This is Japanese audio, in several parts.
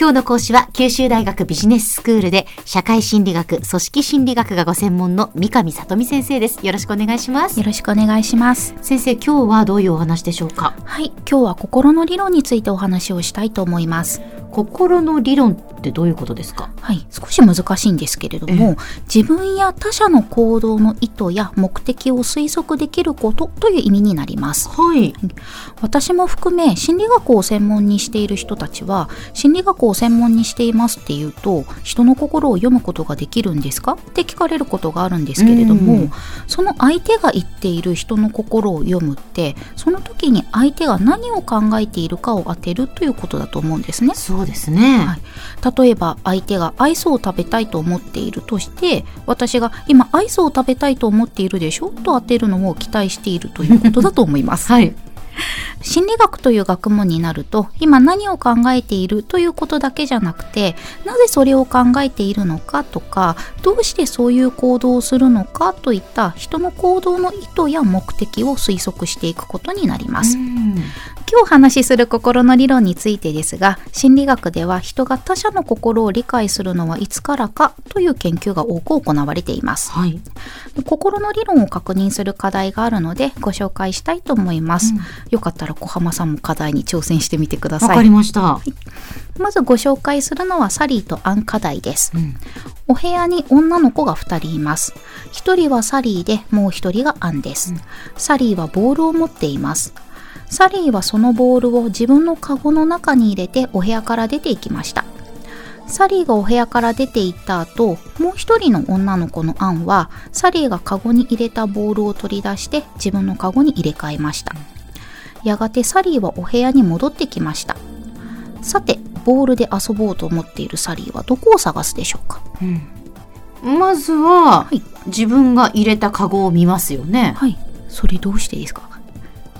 今日の講師は九州大学ビジネススクールで社会心理学、組織心理学がご専門の三上里美先生です。よろしくお願いします。よろしくお願いします。先生、今日はどういうお話でしょうか？はい、今日は心の理論についてお話をしたいと思います。心の理論ってどういうことですか？はい、少し難しいんですけれども、自分や他者の行動の意図や目的を推測できることという意味になります。はい。私も含め心理学を専門にしている人たちは心理学を専門にしていますっていうと人の心を読むことができるんですか？って聞かれることがあるんですけれども、うんその相手が言っている人の心を読むってその時に相手が何を考えているかを当てるということだと思うんですね。そうですね。はい例えば相手がアイスを食べたいと思っているとして私が今アイスを食べたいと思っているでしょ？と当てるのを期待しているということだと思います。はい。心理学という学問になると今何を考えているということだけじゃなくてなぜそれを考えているのかとかどうしてそういう行動をするのかといった人の行動の意図や目的を推測していくことになります。今日お話しする心の理論についてですが心理学では人が他者の心を理解するのはいつからかという研究が多く行われていますはい。心の理論を確認する課題があるのでご紹介したいと思います、うんよかったら小浜さんも課題に挑戦してみてくだわさい。かりました。まずご紹介するのはサリーとアン課題です。うん。お部屋に女の子が2人います。1人はサリーでもう1人がアンです、サリーはボールを持っています。サリーはそのボールを自分のカゴの中に入れてお部屋から出て行きました。サリーがお部屋から出て行った後もう一人の女の子のアンはサリーがカゴに入れたボールを取り出して自分のカゴに入れ替えましたやがてサリーはお部屋に戻ってきました。さてボールで遊ぼうと思っているサリーはどこを探すでしょうか？まずは、はい。自分が入れたカゴを見ますよね。はい。それどうしてですか？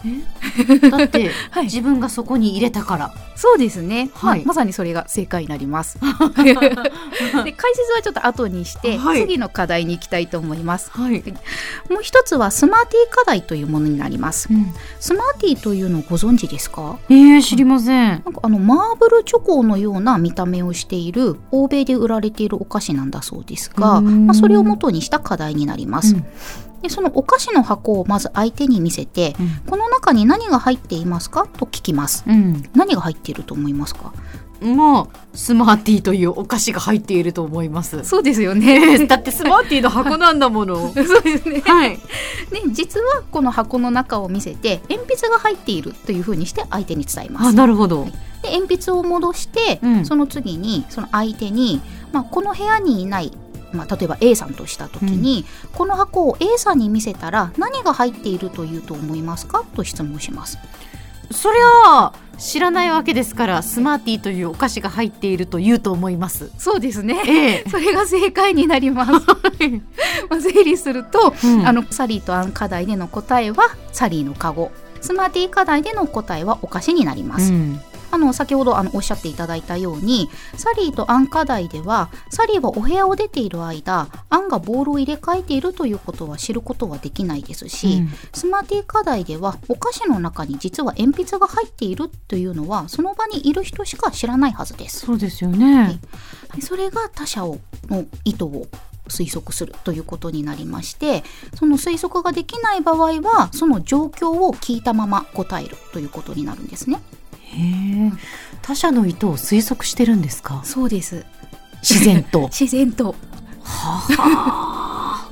だって、はい。自分がそこに入れたから。そうですね、はい。まあまさにそれが正解になります。で解説はちょっと後にして、はい。次の課題に行きたいと思います。はい。もう一つはスマーティー課題というものになります。スマーティーというのをご存知ですか？えー、知りません。なんかあのマーブルチョコのような見た目をしている欧米で売られているお菓子なんだそうですが、うん。まあ、それを元にした課題になります、うんでそのお菓子の箱をまず相手に見せて、この中に何が入っていますかと聞きますうん。何が入っていると思いますか？まあ、スマーティーというお菓子が入っていると思います。そうですよえー だってスマーティーの箱なんだもの。そうですねはい。で実はこの箱の中を見せて鉛筆が入っているというふうにして相手に伝えまあ、す。なるほど。で鉛筆を戻して、うんその次にその相手に、まあ、この部屋にいない、まあ、例えば A さんとした時に、この箱を A さんに見せたら何が入っているというと思いますか？と質問します。そりゃあ、知らないわけですから、スマーティーというお菓子が入っていると言うと思います。そうですねええ それが正解になります。まあ整理すると、うんあのサリーとアン課題での答えはサリーのカゴスマーティー課題での答えはお菓子になります。うんあの先ほどあのおっしゃっていただいたようにサリーとアン課題ではサリーはお部屋を出ている間アンがボールを入れ替えているということは知ることはできないですし、うんスマーティー課題ではお菓子の中に実は鉛筆が入っているというのはその場にいる人しか知らないはずです。そうですよね。それが他者をの意図を推測するということになりましてその推測ができない場合はその状況を聞いたまま答えるということになるんですね。他者の意図を推測してるんですか？そうです。自然と。自然と。は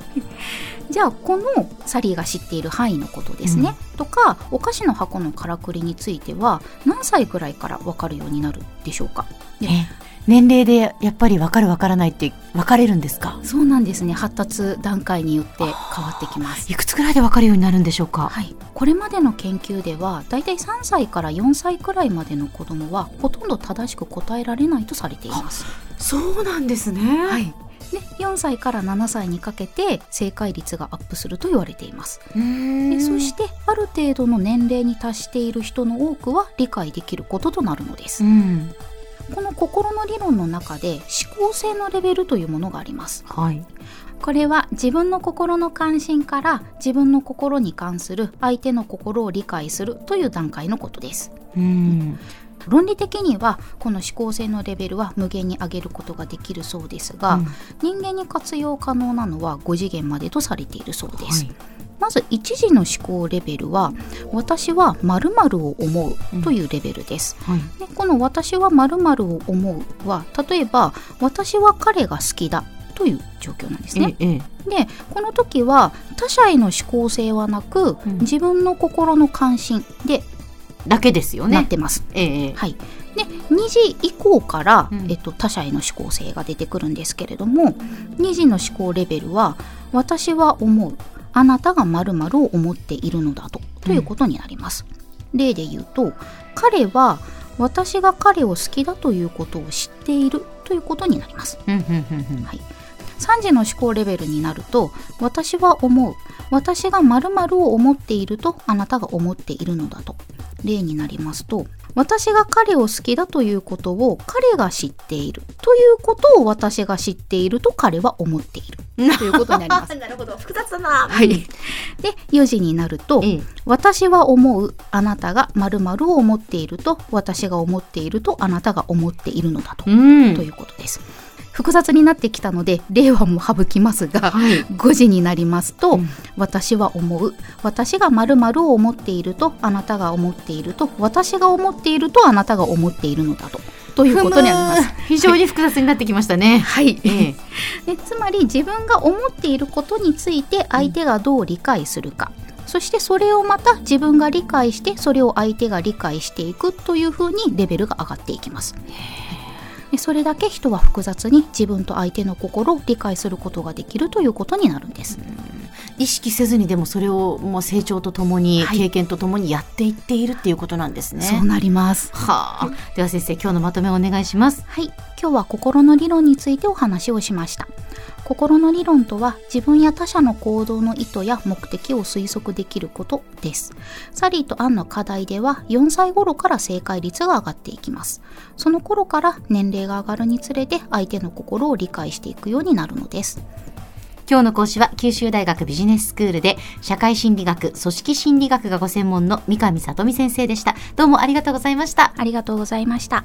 じゃあこのサリーが知っている範囲のことですね、とかお菓子の箱のからくりについては何歳くらいから分かるようになるでしょうか？年齢でやっぱり分かる分からないって分かれるんですか？そうなんですね。発達段階によって変わってきます。いくつくらいで分かるようになるんでしょうか？はい、これまでの研究ではだいたい3歳から4歳くらいまでの子供はほとんど正しく答えられないとされています。そうなんですね。はい、で4歳から7歳にかけて正解率がアップすると言われています。でそしてある程度の年齢に達している人の多くは理解できることとなるのですう。ん。この心の理論の中で思考性のレベルというものがありますはい。これは自分の心の関心から自分の心に関する相手の心を理解するという段階のことですうん。論理的にはこの思考性のレベルは無限に上げることができるそうですが、うん。人間に活用可能なのは5次元までとされているそうです、はい。まず1次の思考レベルは私は〇〇を思うというレベルです、はい。でこの私は〇〇を思うは例えば私は彼が好きだという状況なんですね。ええ。でこの時は他者への思考性はなく、うん。自分の心の関心でだけですよね。なってます、ええ。はい、で2次以降から、うん。えっと、他者への思考性が出てくるんですけれども2次の思考レベルは私は思う。あなたが〇〇を思っているのだと。ということになります、例で言うと彼は私が彼を好きだということを知っている。ということになります。うんうんうんうん。はい、3次の思考レベルになると私は思う。私が〇〇を思っているとあなたが思っているのだと例になりますと私が彼を好きだということを彼が知っているということを私が知っていると彼は思っているということになります。なるほど。複雑だな。はい、で4時になると、ええ。私は思うあなたが〇〇を思っていると私が思っているとあなたが思っているのだとうん。ということです。複雑になってきたので令和も省きますが、はい。5時になりますと、うん私は思う私が〇〇を思っているとあなたが思っていると私が思っているとあなたが思っているのだとということになります。非常に複雑になってきましたね。はい、ええ。でつまり自分が思っていることについて相手がどう理解するか、そしてそれをまた自分が理解してそれを相手が理解していくというふうにレベルが上がっていきます。でそれだけ人は複雑に自分と相手の心を理解することができるということになるんです。意識せずにでもそれをもう成長とともに、はい経験とともにやっていっているっていうことなんですね。そうなります。はあ。では先生、今日のまとめをお願いします。はい、今日は心の理論についてお話をしました。心の理論とは自分や他者の行動の意図や目的を推測できることです。サリーとアンの課題では4歳頃から正解率が上がっていきます。その頃から年齢が上がるにつれて相手の心を理解していくようになるのです。今日の講師は九州大学ビジネススクールで社会心理学、組織心理学がご専門の三上里美先生でした。どうもありがとうございました。ありがとうございました。